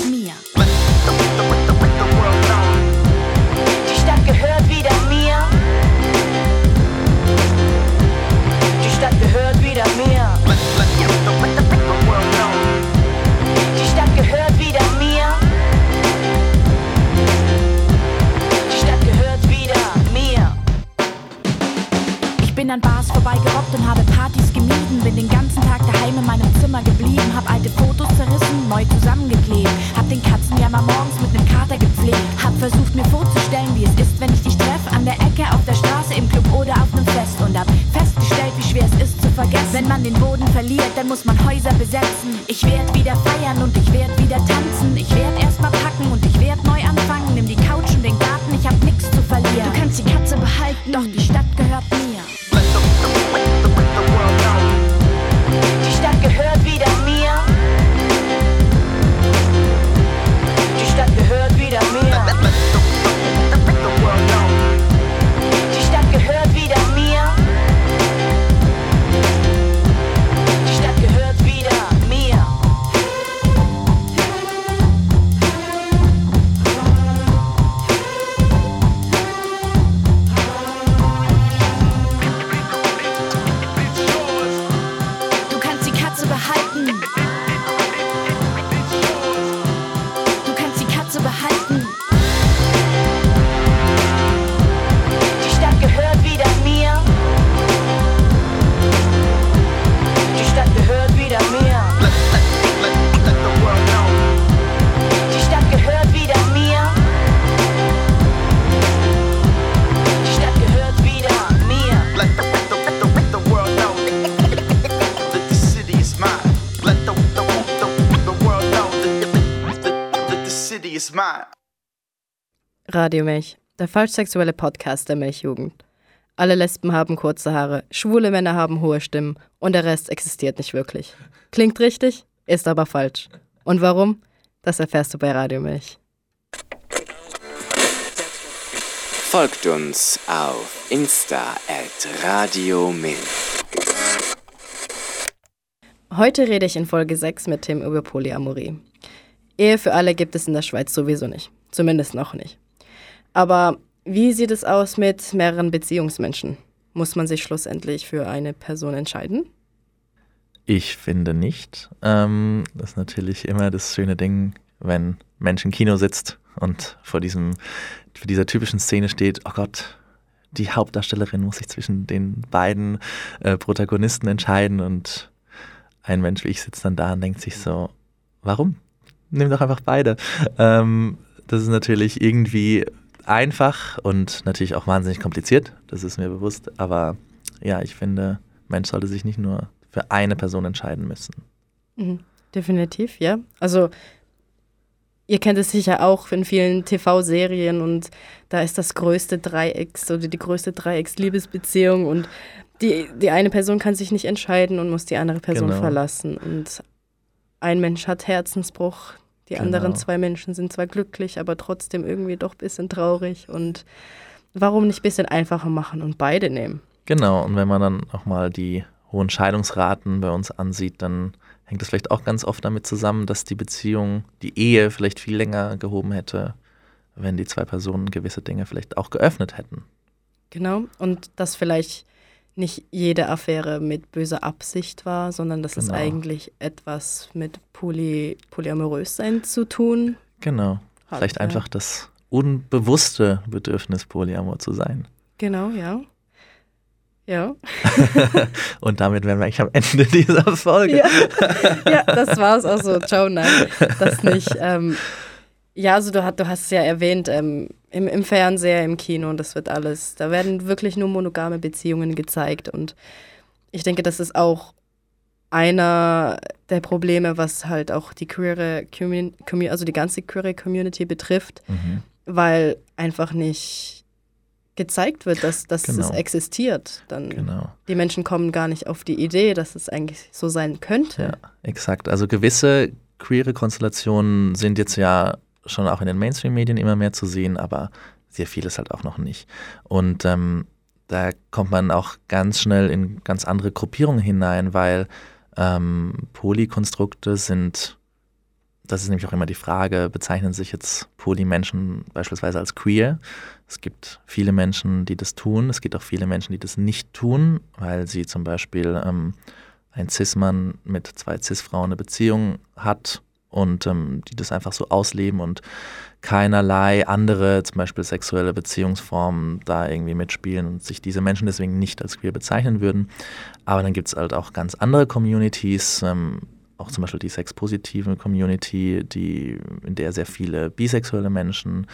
an Bars vorbeigerobbt und habe Partys gemieden. Bin den ganzen Tag daheim in meinem Zimmer geblieben. Hab alte Fotos zerrissen, neu zusammengeklebt. Hab den Katzenjammer morgens mit nem Kater gepflegt. Hab versucht mir vorzustellen, wie es ist, wenn ich dich treff. An der Ecke, auf der Straße, im Club oder auf nem Fest. Und hab festgestellt, wie schwer es ist zu vergessen. Wenn man den Boden verliert, dann muss man Häuser besetzen. Ich werd wieder feiern und ich werd wieder tanzen. Ich werd erstmal packen und ich werd neu anfangen. Nimm die Couch und den Garten, ich hab nix zu verlieren. Du kannst die Katze behalten, doch die Stadt is mine. Radio Milch, der falsch-sexuelle Podcast der Milchjugend. Alle Lesben haben kurze Haare, schwule Männer haben hohe Stimmen und der Rest existiert nicht wirklich. Klingt richtig, ist aber falsch. Und warum? Das erfährst du bei Radio Milch. Folgt uns auf Insta at Radio Milch. Heute rede ich in Folge 6 mit Tim über Polyamorie. Ehe für alle gibt es in der Schweiz sowieso nicht. Zumindest noch nicht. Aber wie sieht es aus mit mehreren Beziehungsmenschen? Muss man sich schlussendlich für eine Person entscheiden? Ich finde nicht. Ähm, das ist natürlich immer das schöne Ding, wenn Mensch im Kino sitzt und vor diesem, vor dieser typischen Szene steht, oh Gott, die Hauptdarstellerin muss sich zwischen den beiden äh, Protagonisten entscheiden und ein Mensch wie ich sitzt dann da und denkt sich so, warum? Nimm doch einfach beide. Ähm, das ist natürlich irgendwie einfach und natürlich auch wahnsinnig kompliziert, das ist mir bewusst, aber ja, ich finde, Mensch sollte sich nicht nur für eine Person entscheiden müssen. Mhm. Definitiv, ja. Also ihr kennt es sicher auch in vielen TV-Serien und da ist das größte Dreiecks oder die größte Dreiecks-Liebesbeziehung und die, die eine Person kann sich nicht entscheiden und muss die andere Person Genau. verlassen. Und ein Mensch hat Herzensbruch, die Genau. anderen zwei Menschen sind zwar glücklich, aber trotzdem irgendwie doch ein bisschen traurig. Und warum nicht ein bisschen einfacher machen und beide nehmen? Genau, und wenn man dann auch mal die hohen Scheidungsraten bei uns ansieht, dann hängt das vielleicht auch ganz oft damit zusammen, dass die Beziehung, die Ehe vielleicht viel länger gehoben hätte, wenn die zwei Personen gewisse Dinge vielleicht auch geöffnet hätten. Genau. Und dass vielleicht nicht jede Affäre mit böser Absicht war, sondern dass es Genau. eigentlich etwas mit Poly polyamorös sein zu tun. Genau. Hat, vielleicht ja. einfach das unbewusste Bedürfnis, Polyamor zu sein. Genau, ja. Ja. und damit wären wir eigentlich am Ende dieser Folge. Ja, ja das war's. Also, ciao, nein, das nicht. Ähm, ja, also du, hast- du hast es ja erwähnt, ähm, im, im Fernseher, im Kino, das wird alles, da werden wirklich nur monogame Beziehungen gezeigt. Und ich denke, das ist auch einer der Probleme, was halt auch die queere Community, also die ganze queere Community betrifft, Mhm. weil einfach nicht gezeigt wird, dass, dass Genau. es existiert. Dann Genau. die Menschen kommen gar nicht auf die Idee, dass es eigentlich so sein könnte. Ja, exakt. Also gewisse queere Konstellationen sind jetzt ja schon auch in den Mainstream-Medien immer mehr zu sehen, aber sehr vieles halt auch noch nicht. Und ähm, da kommt man auch ganz schnell in ganz andere Gruppierungen hinein, weil ähm, Polykonstrukte sind, das ist nämlich auch immer die Frage, bezeichnen sich jetzt Polymenschen beispielsweise als queer? Es gibt viele Menschen, die das tun. Es gibt auch viele Menschen, die das nicht tun, weil sie zum Beispiel ähm, ein Cis-Mann mit zwei Cis-Frauen eine Beziehung hat und ähm, die das einfach so ausleben und keinerlei andere, zum Beispiel sexuelle Beziehungsformen da irgendwie mitspielen und sich diese Menschen deswegen nicht als queer bezeichnen würden. Aber dann gibt es halt auch ganz andere Communities, ähm, auch zum Beispiel die sexpositive Community, die, in der sehr viele bisexuelle Menschen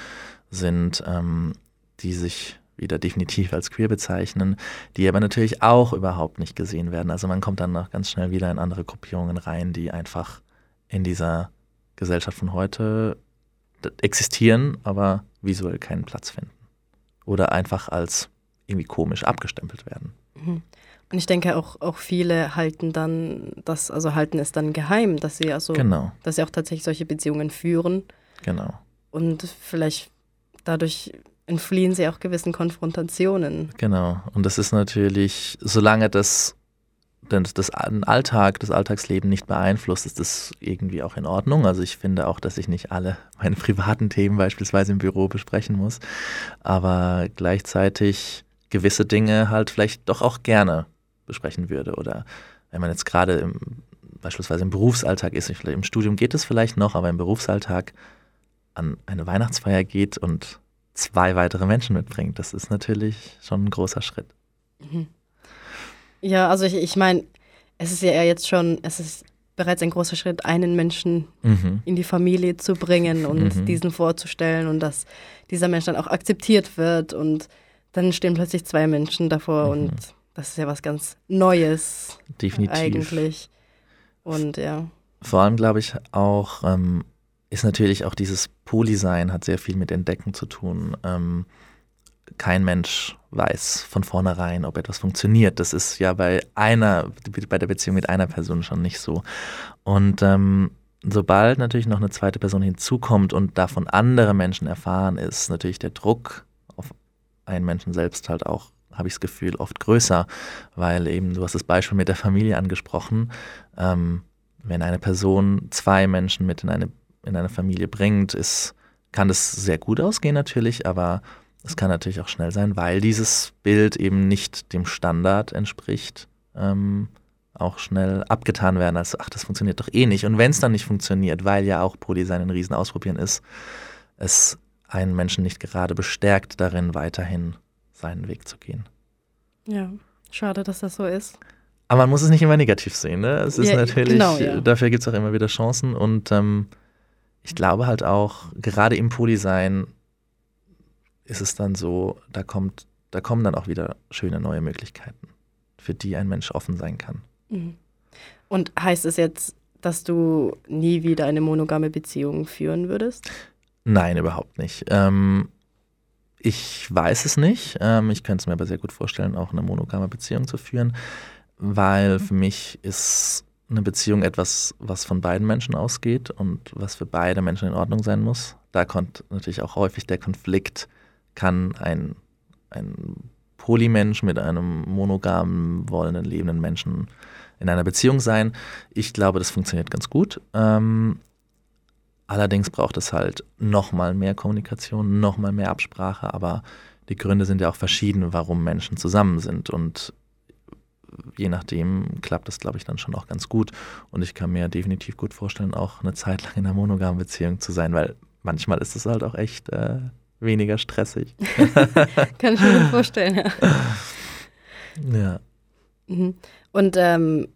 sind, ähm, die sich wieder definitiv als queer bezeichnen, die aber natürlich auch überhaupt nicht gesehen werden. Also man kommt dann noch ganz schnell wieder in andere Gruppierungen rein, die einfach in dieser Gesellschaft von heute existieren, aber visuell keinen Platz finden. Oder einfach als irgendwie komisch abgestempelt werden. Mhm. Und ich denke auch, auch viele halten dann das, also halten es dann geheim, dass sie also, Genau. dass sie auch tatsächlich solche Beziehungen führen. Genau. Und vielleicht dadurch entfliehen sie auch gewissen Konfrontationen. Genau. Und das ist natürlich, solange das das den Alltag, das Alltagsleben nicht beeinflusst, ist das irgendwie auch in Ordnung. Also ich finde auch, dass ich nicht alle meine privaten Themen beispielsweise im Büro besprechen muss, aber gleichzeitig gewisse Dinge halt vielleicht doch auch gerne besprechen würde. Oder wenn man jetzt gerade im, beispielsweise im Berufsalltag ist, im Studium geht es vielleicht noch, aber im Berufsalltag an eine Weihnachtsfeier geht und zwei weitere Menschen mitbringt, das ist natürlich schon ein großer Schritt. Mhm. Ja, also ich, ich meine, es ist ja jetzt schon, es ist bereits ein großer Schritt, einen Menschen Mhm. in die Familie zu bringen und Mhm. diesen vorzustellen und dass dieser Mensch dann auch akzeptiert wird und dann stehen plötzlich zwei Menschen davor und das ist ja was ganz Neues Mhm. Definitiv. eigentlich. Und ja. Vor allem glaube ich auch, ähm, ist natürlich auch dieses Polysein hat sehr viel mit Entdecken zu tun. Ähm, kein Mensch weiß von vornherein, ob etwas funktioniert. Das ist ja bei einer, bei der Beziehung mit einer Person schon nicht so. Und ähm, sobald natürlich noch eine zweite Person hinzukommt und davon andere Menschen erfahren, ist natürlich der Druck auf einen Menschen selbst halt auch, habe ich das Gefühl, oft größer, weil eben, du hast das Beispiel mit der Familie angesprochen, ähm, wenn eine Person zwei Menschen mit in eine, in eine Familie bringt, ist, kann das sehr gut ausgehen natürlich, aber es kann natürlich auch schnell sein, weil dieses Bild eben nicht dem Standard entspricht, ähm, auch schnell abgetan werden, als ach, das funktioniert doch eh nicht. Und wenn es dann nicht funktioniert, weil ja auch Polysein ein Riesen ausprobieren ist, es einen Menschen nicht gerade bestärkt darin, weiterhin seinen Weg zu gehen. Ja, schade, dass das so ist. Aber man muss es nicht immer negativ sehen. Ne? Es ist Ja, natürlich, genau, ja. dafür gibt es auch immer wieder Chancen. Und ähm, ich glaube halt auch, gerade im Polysein ist es dann so, da kommt, da kommen dann auch wieder schöne neue Möglichkeiten, für die ein Mensch offen sein kann. Mhm. Und heißt es jetzt, dass du nie wieder eine monogame Beziehung führen würdest? Nein, überhaupt nicht. Ähm, ich weiß es nicht. Ähm, ich könnte es mir aber sehr gut vorstellen, auch eine monogame Beziehung zu führen, weil für mich ist eine Beziehung etwas, was von beiden Menschen ausgeht und was für beide Menschen in Ordnung sein muss. Da kommt natürlich auch häufig der Konflikt, kann ein, ein Polymensch mit einem monogamen, wollenden, lebenden Menschen in einer Beziehung sein. Ich glaube, das funktioniert ganz gut. Ähm, allerdings braucht es halt nochmal mehr Kommunikation, nochmal mehr Absprache, aber die Gründe sind ja auch verschieden, warum Menschen zusammen sind. Und je nachdem klappt das, glaube ich, dann schon auch ganz gut. Und ich kann mir definitiv gut vorstellen, auch eine Zeit lang in einer monogamen Beziehung zu sein, weil manchmal ist es halt auch echt äh, weniger stressig. kann ich mir vorstellen, ja. Ja. Mhm. Und ähm,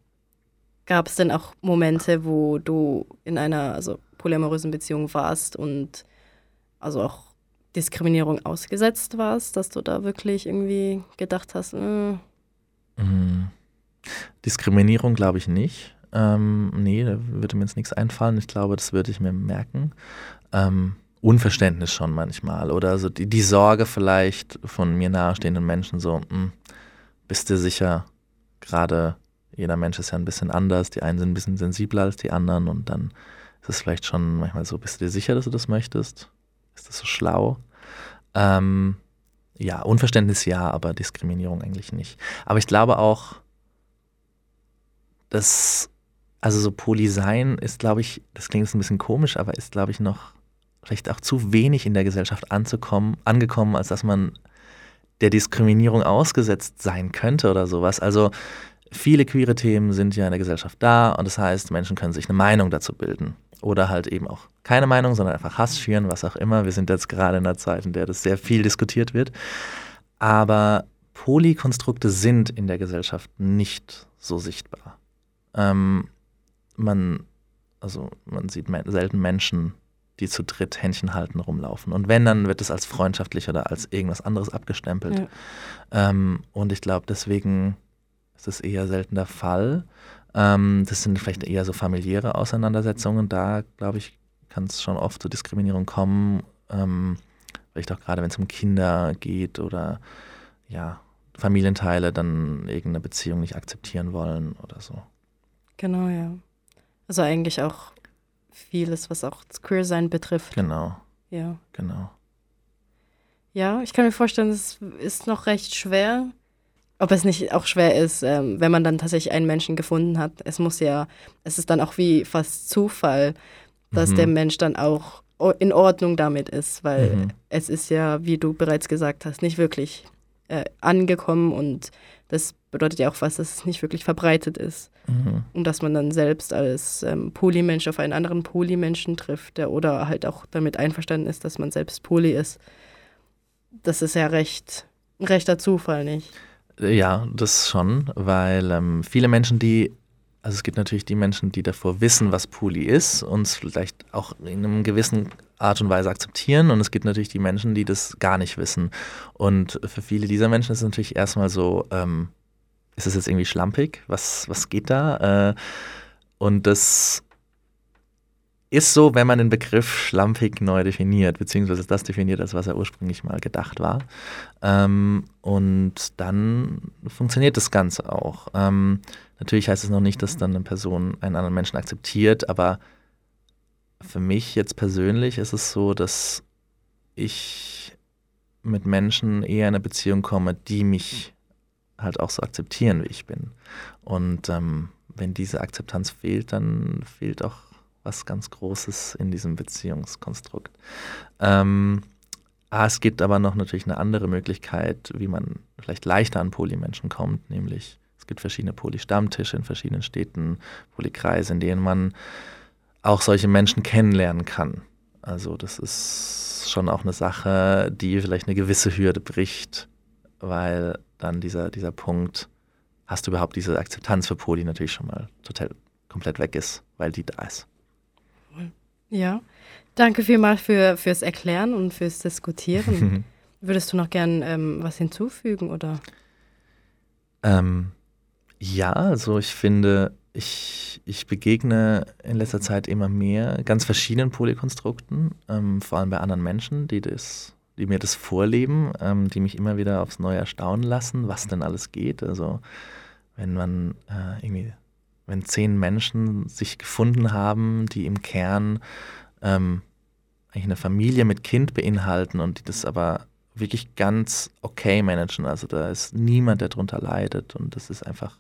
gab es denn auch Momente, wo du in einer also polyamorösen Beziehung warst und also auch Diskriminierung ausgesetzt warst, dass du da wirklich irgendwie gedacht hast, äh, Mhm. Diskriminierung glaube ich nicht. Ähm, nee, da würde mir jetzt nichts einfallen. Ich glaube, das würde ich mir merken. Ähm, Unverständnis schon manchmal oder so die, die, Sorge vielleicht von mir nahestehenden Menschen so, mh, hm, bist du sicher, gerade jeder Mensch ist ja ein bisschen anders, die einen sind ein bisschen sensibler als die anderen und dann ist es vielleicht schon manchmal so, bist du dir sicher, dass du das möchtest? Ist das so schlau? Ähm, ja, Unverständnis ja, aber Diskriminierung eigentlich nicht. Aber ich glaube auch, dass, also so Poli sein ist, glaube ich, das klingt jetzt ein bisschen komisch, aber ist, glaube ich, noch vielleicht auch zu wenig in der Gesellschaft anzukommen, angekommen, als dass man der Diskriminierung ausgesetzt sein könnte oder sowas. Also viele queere Themen sind ja in der Gesellschaft da und das heißt, Menschen können sich eine Meinung dazu bilden. Oder halt eben auch keine Meinung, sondern einfach Hass schüren, was auch immer. Wir sind jetzt gerade in einer Zeit, in der das sehr viel diskutiert wird. Aber Polykonstrukte sind in der Gesellschaft nicht so sichtbar. Ähm, man, also man sieht selten Menschen, die zu dritt Händchen halten, rumlaufen. Und wenn, dann wird es als freundschaftlich oder als irgendwas anderes abgestempelt. Ja. Ähm, und ich glaube, deswegen ist es eher selten der Fall. Ähm, das sind vielleicht eher so familiäre Auseinandersetzungen. Da, glaube ich, kann es schon oft zu Diskriminierung kommen. Ähm, vielleicht auch gerade, wenn es um Kinder geht oder ja, Familienteile dann irgendeine Beziehung nicht akzeptieren wollen oder so. Genau, ja. Also eigentlich auch vieles, was auch das Queer-Sein betrifft. Genau. Ja. Genau. Ja, ich kann mir vorstellen, es ist noch recht schwer, ob es nicht auch schwer ist, ähm, wenn man dann tatsächlich einen Menschen gefunden hat. Es muss ja, es ist dann auch wie fast Zufall, dass mhm. der Mensch dann auch in Ordnung damit ist, weil mhm. es ist ja, wie du bereits gesagt hast, nicht wirklich äh, angekommen und das bedeutet ja auch was, dass es nicht wirklich verbreitet ist. Mhm. Und dass man dann selbst als ähm, Polymensch auf einen anderen Polymenschen trifft, der oder halt auch damit einverstanden ist, dass man selbst Poly ist. Das ist ja recht, rechter Zufall, nicht? Ja, das schon, weil ähm, viele Menschen, die, also es gibt natürlich die Menschen, die davor wissen, was Poli ist und es vielleicht auch in einem gewissen Art und Weise akzeptieren und es gibt natürlich die Menschen, die das gar nicht wissen. Und für viele dieser Menschen ist es natürlich erstmal so, ähm, ist es jetzt irgendwie schlampig? Was, was geht da? Äh, und das ist so, wenn man den Begriff schlampig neu definiert, beziehungsweise das definiert, als was er ursprünglich mal gedacht war. Ähm, und dann funktioniert das Ganze auch. Ähm, natürlich heißt es noch nicht, dass dann eine Person einen anderen Menschen akzeptiert, aber für mich jetzt persönlich ist es so, dass ich mit Menschen eher in eine Beziehung komme, die mich halt auch so akzeptieren, wie ich bin. Und ähm, wenn diese Akzeptanz fehlt, dann fehlt auch was ganz Großes in diesem Beziehungskonstrukt. Ähm, ah, es gibt aber noch natürlich eine andere Möglichkeit, wie man vielleicht leichter an Polymenschen kommt, nämlich es gibt verschiedene Poly-Stammtische in verschiedenen Städten, Polykreise, in denen man auch solche Menschen kennenlernen kann. Also das ist schon auch eine Sache, die vielleicht eine gewisse Hürde bricht, weil dann dieser, dieser Punkt, hast du überhaupt diese Akzeptanz für Poly natürlich schon mal total komplett weg ist, weil die da ist. Ja, danke vielmals für, fürs Erklären und fürs Diskutieren. Würdest du noch gern ähm, was hinzufügen oder? Ähm, ja, also ich finde, ich, ich begegne in letzter Zeit immer mehr ganz verschiedenen Polykonstrukten, ähm, vor allem bei anderen Menschen, die das die mir das vorleben, ähm, die mich immer wieder aufs Neue erstaunen lassen, was denn alles geht. Also wenn man äh, irgendwie, wenn zehn Menschen sich gefunden haben, die im Kern ähm, eigentlich eine Familie mit Kind beinhalten und die das aber wirklich ganz okay managen. Also da ist niemand, der darunter leidet und das ist einfach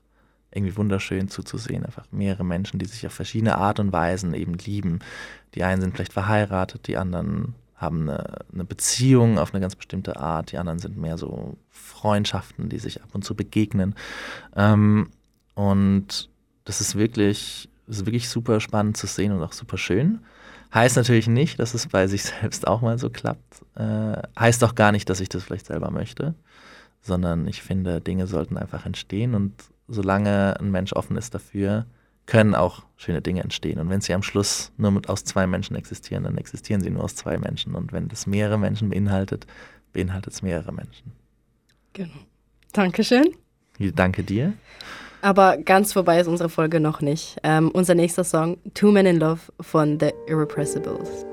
irgendwie wunderschön zuzusehen. Einfach mehrere Menschen, die sich auf verschiedene Art und Weisen eben lieben. Die einen sind vielleicht verheiratet, die anderen haben eine, eine, Beziehung auf eine ganz bestimmte Art, die anderen sind mehr so Freundschaften, die sich ab und zu begegnen. Ähm, und das ist wirklich, ist wirklich super spannend zu sehen und auch super schön. Heißt natürlich nicht, dass es bei sich selbst auch mal so klappt. Äh, heißt auch gar nicht, dass ich das vielleicht selber möchte, sondern ich finde, Dinge sollten einfach entstehen und solange ein Mensch offen ist dafür, können auch schöne Dinge entstehen. Und wenn sie am Schluss nur mit, aus zwei Menschen existieren, dann existieren sie nur aus zwei Menschen. Und wenn das mehrere Menschen beinhaltet, beinhaltet es mehrere Menschen. Genau. Dankeschön. Danke dir. Aber ganz vorbei ist unsere Folge noch nicht. Ähm, unser nächster Song, Two Men in Love von The Irrepressibles.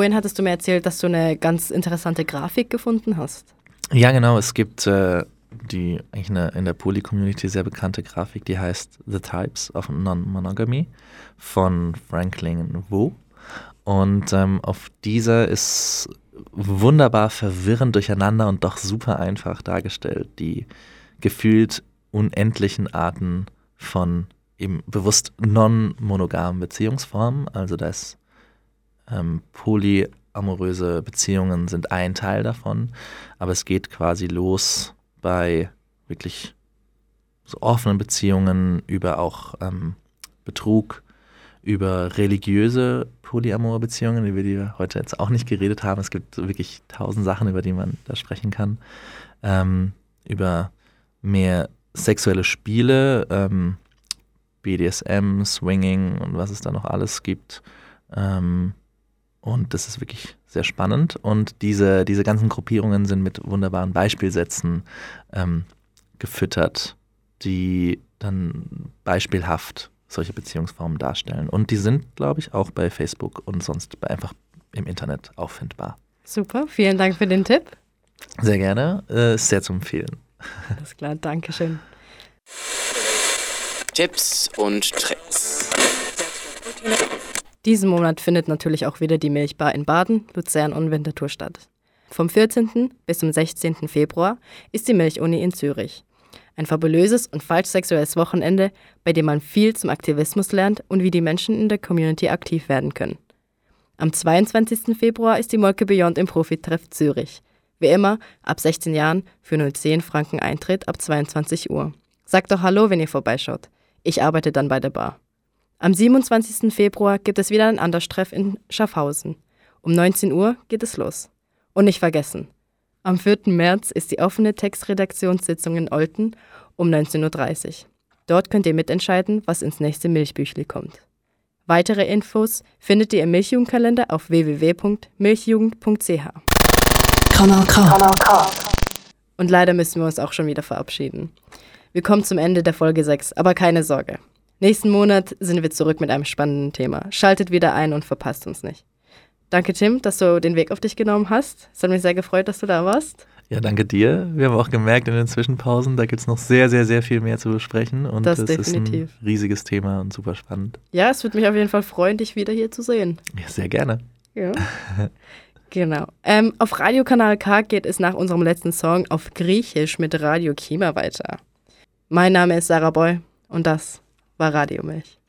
Vorhin hattest du mir erzählt, dass du eine ganz interessante Grafik gefunden hast. Ja, genau. Es gibt äh, die eigentlich eine in der Poly-Community sehr bekannte Grafik, die heißt The Types of Non-Monogamy von Franklin Wu. Und ähm, auf dieser ist wunderbar verwirrend durcheinander und doch super einfach dargestellt die gefühlt unendlichen Arten von eben bewusst non-monogamen Beziehungsformen. Also da ist ähm, polyamoröse Beziehungen sind ein Teil davon, aber es geht quasi los bei wirklich so offenen Beziehungen über auch ähm, Betrug, über religiöse polyamore Beziehungen, über die wir heute jetzt auch nicht geredet haben. Es gibt wirklich tausend Sachen, über die man da sprechen kann. Ähm, über mehr sexuelle Spiele, ähm, BDSM, Swinging und was es da noch alles gibt. Ähm, und das ist wirklich sehr spannend. Und diese, diese ganzen Gruppierungen sind mit wunderbaren Beispielsätzen ähm, gefüttert, die dann beispielhaft solche Beziehungsformen darstellen. Und die sind, glaube ich, auch bei Facebook und sonst einfach im Internet auffindbar. Super, vielen Dank für den Tipp. Sehr gerne, äh, sehr zu empfehlen. Alles klar, danke schön. Tipps und Tricks. Diesen Monat findet natürlich auch wieder die Milchbar in Baden, Luzern und Winterthur statt. Vom 14. bis zum 16. Februar ist die Milchuni in Zürich. Ein fabulöses und falsch sexuelles Wochenende, bei dem man viel zum Aktivismus lernt und wie die Menschen in der Community aktiv werden können. Am 22. Februar ist die Molke Beyond im Profitreff Zürich. Wie immer, ab 16 Jahren für 010 Franken Eintritt ab 22 Uhr. Sagt doch Hallo, wenn ihr vorbeischaut. Ich arbeite dann bei der Bar. Am 27. Februar gibt es wieder ein Anderstreff in Schaffhausen. Um 19 Uhr geht es los. Und nicht vergessen, am 4. März ist die offene Textredaktionssitzung in Olten um 19.30 Uhr. Dort könnt ihr mitentscheiden, was ins nächste Milchbüchli kommt. Weitere Infos findet ihr im Milchjugendkalender auf www.milchjugend.ch. Kanal K. Kanal K. Und leider müssen wir uns auch schon wieder verabschieden. Wir kommen zum Ende der Folge 6, aber keine Sorge. Nächsten Monat sind wir zurück mit einem spannenden Thema. Schaltet wieder ein und verpasst uns nicht. Danke, Tim, dass du den Weg auf dich genommen hast. Es hat mich sehr gefreut, dass du da warst. Ja, danke dir. Wir haben auch gemerkt in den Zwischenpausen, da gibt es noch sehr, sehr, sehr viel mehr zu besprechen. Und das, das definitiv. ist ein riesiges Thema und super spannend. Ja, es würde mich auf jeden Fall freuen, dich wieder hier zu sehen. Ja, sehr gerne. Ja. genau. Ähm, auf Radiokanal K geht es nach unserem letzten Song auf Griechisch mit Radio Kima weiter. Mein Name ist Sarah Boy und das war Radiomilch.